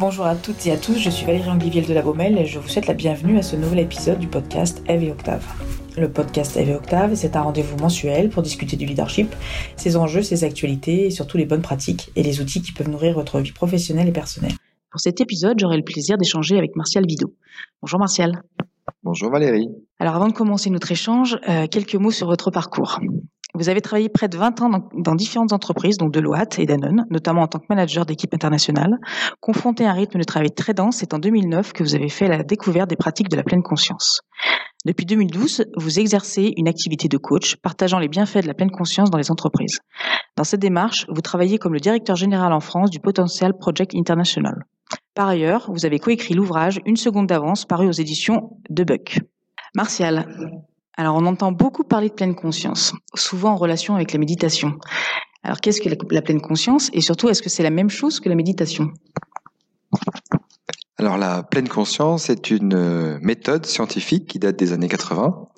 Bonjour à toutes et à tous, je suis Valérie Angliviel de la Baumelle et je vous souhaite la bienvenue à ce nouvel épisode du podcast Eve et Octave. Le podcast Eve et Octave, c'est un rendez-vous mensuel pour discuter du leadership, ses enjeux, ses actualités et surtout les bonnes pratiques et les outils qui peuvent nourrir votre vie professionnelle et personnelle. Pour cet épisode, j'aurai le plaisir d'échanger avec Martial Vido. Bonjour Martial. Bonjour Valérie. Alors avant de commencer notre échange, euh, quelques mots sur votre parcours. Vous avez travaillé près de 20 ans dans, différentes entreprises, dont Deloitte et Danone, notamment en tant que manager d'équipe internationale. Confronté à un rythme de travail très dense, c'est en 2009 que vous avez fait la découverte des pratiques de la pleine conscience. Depuis 2012, vous exercez une activité de coach, partageant les bienfaits de la pleine conscience dans les entreprises. Dans cette démarche, vous travaillez comme le directeur général en France du Potential Project International. Par ailleurs, vous avez coécrit l'ouvrage Une seconde d'avance paru aux éditions de Buck. Martial, alors, on entend beaucoup parler de pleine conscience, souvent en relation avec la méditation. Alors, qu'est-ce que la pleine conscience et surtout, est-ce que c'est la même chose que la méditation? Alors, la pleine conscience est une euh, méthode scientifique qui date des années 80,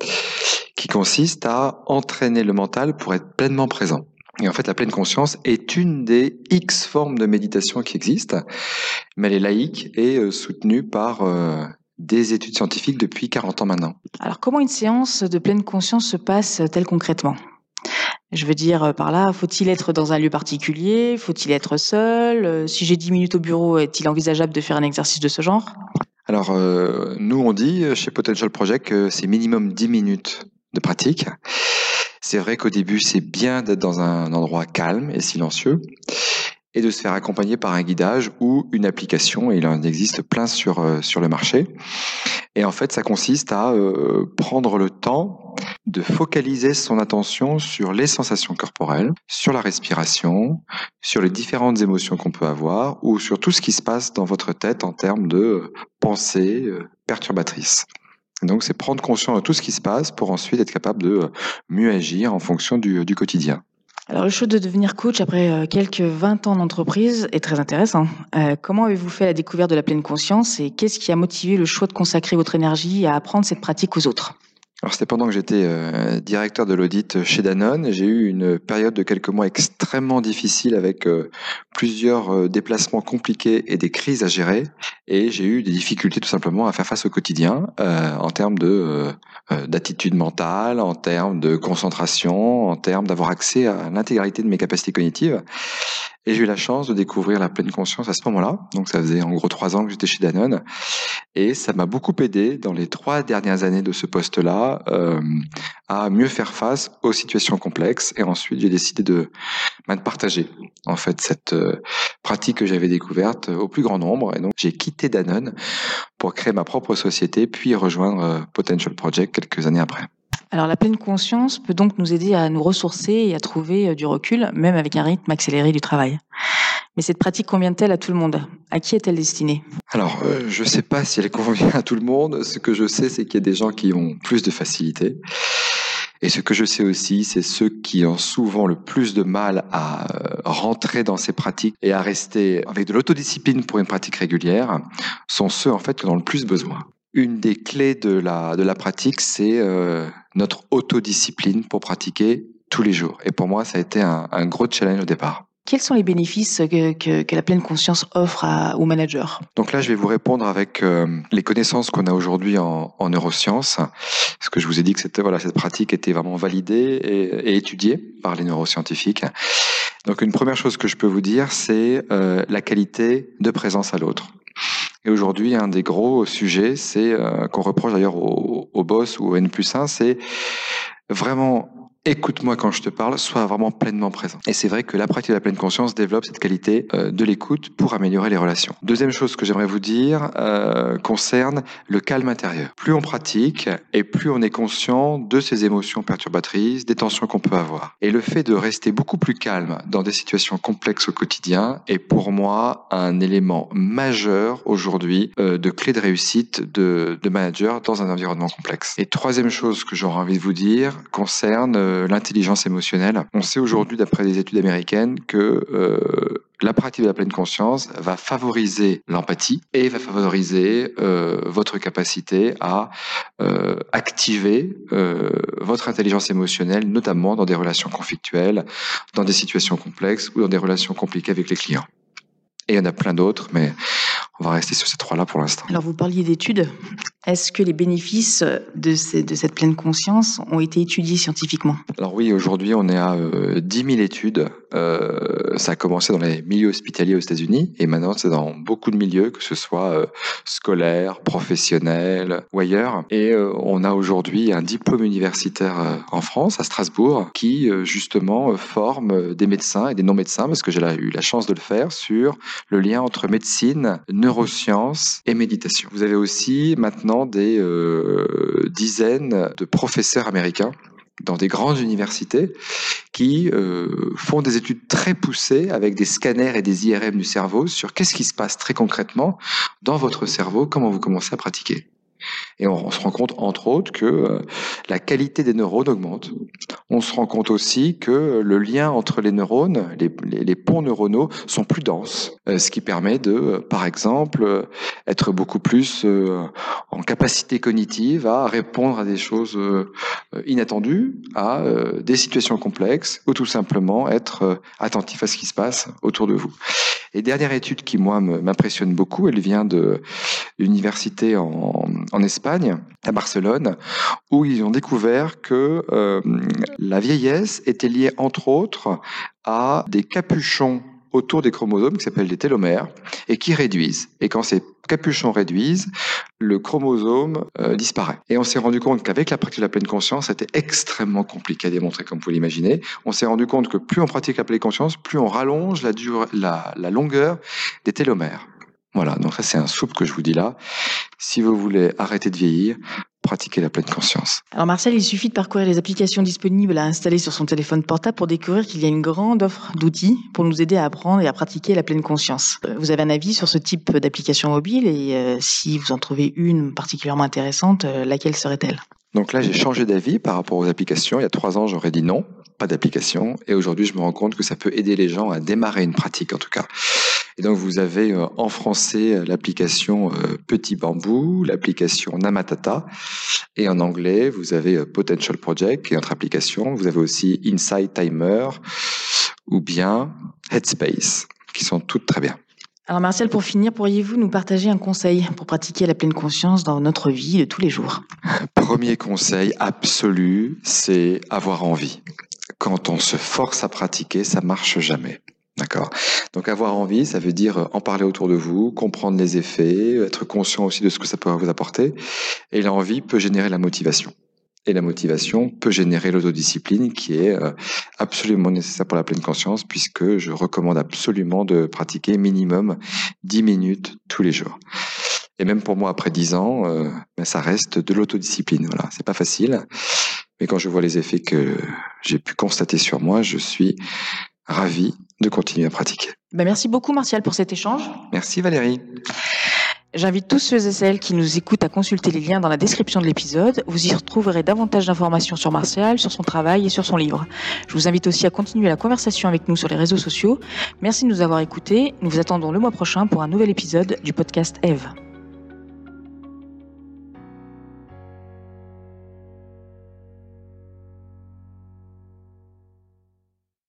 qui consiste à entraîner le mental pour être pleinement présent. Et en fait, la pleine conscience est une des X formes de méditation qui existent, mais elle est laïque et euh, soutenue par euh, des études scientifiques depuis 40 ans maintenant. Alors comment une séance de pleine conscience se passe-t-elle concrètement? Je veux dire euh, par là, faut-il être dans un lieu particulier? Faut-il être seul? Euh, Si j'ai 10 minutes au bureau, est-il envisageable de faire un exercice de ce genre? Alors, euh, nous, on dit chez Potential Project que c'est minimum 10 minutes de pratique. C'est vrai qu'au début, c'est bien d'être dans un endroit calme et silencieux et de se faire accompagner par un guidage ou une application. Et il en existe plein sur, euh, sur le marché. Et en fait, ça consiste à euh, prendre le temps de focaliser son attention sur les sensations corporelles, sur la respiration, sur les différentes émotions qu'on peut avoir ou sur tout ce qui se passe dans votre tête en termes de euh, pensées perturbatrices. Donc, c'est prendre conscience de tout ce qui se passe pour ensuite être capable de mieux agir en fonction du, du quotidien. Alors le choix de devenir coach après euh, quelques 20 ans d'entreprise est très intéressant. Euh, comment avez-vous fait la découverte de la pleine conscience et qu'est-ce qui a motivé le choix de consacrer votre énergie à apprendre cette pratique aux autres? Alors c'était pendant que j'étais euh, directeur de l'audit chez Danone. J'ai eu une période de quelques mois extrêmement difficile avec euh, plusieurs euh, déplacements compliqués et des crises à gérer. Et j'ai eu des difficultés tout simplement à faire face au quotidien en termes de d'attitude mentale, en termes de concentration, en termes d'avoir accès à l'intégralité de mes capacités cognitives. Et j'ai eu la chance de découvrir la pleine conscience à ce moment-là. Donc ça faisait en gros trois ans que j'étais chez Danone. Et ça m'a beaucoup aidé dans les trois dernières années de ce poste-là euh, à mieux faire face aux situations complexes. Et ensuite, j'ai décidé de, bah, de partager en fait cette euh, pratique que j'avais découverte au plus grand nombre. Et donc j'ai quitté Danone pour créer ma propre société, puis rejoindre euh, Potential Project quelques années après. Alors la pleine conscience peut donc nous aider à nous ressourcer et à trouver euh, du recul, même avec un rythme accéléré du travail. Mais cette pratique convient-elle à tout le monde? À qui est-elle destinée? Alors, euh, je ne sais pas si elle convient à tout le monde. Ce que je sais, c'est qu'il y a des gens qui ont plus de facilité. Et ce que je sais aussi, c'est ceux qui ont souvent le plus de mal à euh, rentrer dans ces pratiques et à rester avec de l'autodiscipline pour une pratique régulière, sont ceux en fait qui en ont le plus besoin. Une des clés de la, de la pratique, c'est notre autodiscipline pour pratiquer tous les jours. Et pour moi, ça a été un, un gros challenge au départ. Quels sont les bénéfices que, que, que, la pleine conscience offre à, aux managers? Donc là, je vais vous répondre avec euh, les connaissances qu'on a aujourd'hui en, en, neurosciences. Parce que je vous ai dit que c'était voilà, cette pratique était vraiment validée et, et, étudiée par les neuroscientifiques. Donc une première chose que je peux vous dire, c'est euh, la qualité de présence à l'autre. Et aujourd'hui, un des gros sujets, c'est euh, qu'on reproche d'ailleurs au, au, boss ou au N plus 1, c'est vraiment écoute-moi quand je te parle, sois vraiment pleinement présent. Et c'est vrai que la pratique de la pleine conscience développe cette qualité euh, de l'écoute pour améliorer les relations. Deuxième chose que j'aimerais vous dire euh, concerne le calme intérieur. Plus on pratique et plus on est conscient de ces émotions perturbatrices, des tensions qu'on peut avoir. Et le fait de rester beaucoup plus calme dans des situations complexes au quotidien est pour moi un élément majeur aujourd'hui euh, de clé de réussite de, de manager dans un environnement complexe. Et troisième chose que j'aurais envie de vous dire concerne euh, l'intelligence émotionnelle. On sait aujourd'hui, d'après des études américaines, que euh, la pratique de la pleine conscience va favoriser l'empathie et va favoriser euh, votre capacité à activer votre intelligence émotionnelle, notamment dans des relations conflictuelles, dans des situations complexes ou dans des relations compliquées avec les clients. Et il y en a plein d'autres, mais on va rester sur ces trois-là pour l'instant. Alors vous parliez d'études. Est-ce que les bénéfices de, cette pleine conscience ont été étudiés scientifiquement? Alors oui, aujourd'hui on est à 10 000 études. ça a commencé dans les milieux hospitaliers aux États-Unis et maintenant c'est dans beaucoup de milieux, que ce soit scolaire, professionnel ou ailleurs. Et on a aujourd'hui un diplôme universitaire en France, à Strasbourg, qui justement forme des médecins et des non-médecins, parce que j'ai eu la chance de le faire, sur le lien entre médecine, neurosciences et méditation. Vous avez aussi maintenant des euh, dizaines de professeurs américains dans des grandes universités qui euh, font des études très poussées avec des scanners et des IRM du cerveau sur qu'est-ce qui se passe très concrètement dans votre cerveau, comment vous commencez à pratiquer. Et on, se rend compte, entre autres, que euh, la qualité des neurones augmente. On se rend compte aussi que le lien entre les neurones, les, ponts neuronaux, sont plus denses, euh, ce qui permet de, euh, par exemple, être beaucoup plus en capacité cognitive à répondre à des choses inattendues, à des situations complexes, ou tout simplement être attentif à ce qui se passe autour de vous. Et dernière étude qui, moi, m'impressionne beaucoup, elle vient de l'université en, Espagne, à Barcelone, où ils ont découvert que euh, la vieillesse était liée, entre autres, à des capuchons autour des chromosomes qui s'appellent les télomères et qui réduisent. Et quand ces capuchons réduisent, le chromosome euh, disparaît. Et on s'est rendu compte qu'avec la pratique de la pleine conscience, c'était extrêmement compliqué à démontrer, comme vous pouvez l'imaginer. On s'est rendu compte que plus on pratique la pleine conscience, plus on rallonge la, la, la longueur des télomères. Voilà, donc ça c'est un soupe que je vous dis là. Si vous voulez arrêter de vieillir, pratiquez la pleine conscience. Alors Marcel, il suffit de parcourir les applications disponibles à installer sur son téléphone portable pour découvrir qu'il y a une grande offre d'outils pour nous aider à apprendre et à pratiquer la pleine conscience. Euh, vous avez un avis sur ce type d'application mobile et euh, si vous en trouvez une particulièrement intéressante, euh, laquelle serait-elle? Donc là, j'ai changé d'avis par rapport aux applications. Il y a trois ans, j'aurais dit non, pas d'application. Et aujourd'hui, je me rends compte que ça peut aider les gens à démarrer une pratique, en tout cas. Et donc vous avez euh, en français euh, l'application euh, Petit Bambou, l'application Namatata, et en anglais vous avez Potential Project, qui est notre application. Vous avez aussi Insight Timer ou bien Headspace, qui sont toutes très bien. Alors Martial, pour finir, pourriez-vous nous partager un conseil pour pratiquer la pleine conscience dans notre vie de tous les jours? Premier conseil absolu, c'est avoir envie. Quand on se force à pratiquer, ça marche jamais. D'accord. Donc avoir envie, ça veut dire en parler autour de vous, comprendre les effets, être conscient aussi de ce que ça peut vous apporter. Et l'envie peut générer la motivation. Et la motivation peut générer l'autodiscipline qui est euh, absolument nécessaire pour la pleine conscience puisque je recommande absolument de pratiquer minimum 10 minutes tous les jours. Et même pour moi, après 10 ans, euh, ben, ça reste de l'autodiscipline. Voilà, c'est pas facile. Mais quand je vois les effets que j'ai pu constater sur moi, je suis ravi de continuer à pratiquer. Ben merci beaucoup Martial pour cet échange. Merci Valérie. J'invite tous ceux et celles qui nous écoutent à consulter les liens dans la description de l'épisode. Vous y retrouverez davantage d'informations sur Martial, sur son travail et sur son livre. Je vous invite aussi à continuer la conversation avec nous sur les réseaux sociaux. Merci de nous avoir écoutés. Nous vous attendons le mois prochain pour un nouvel épisode du podcast Eve.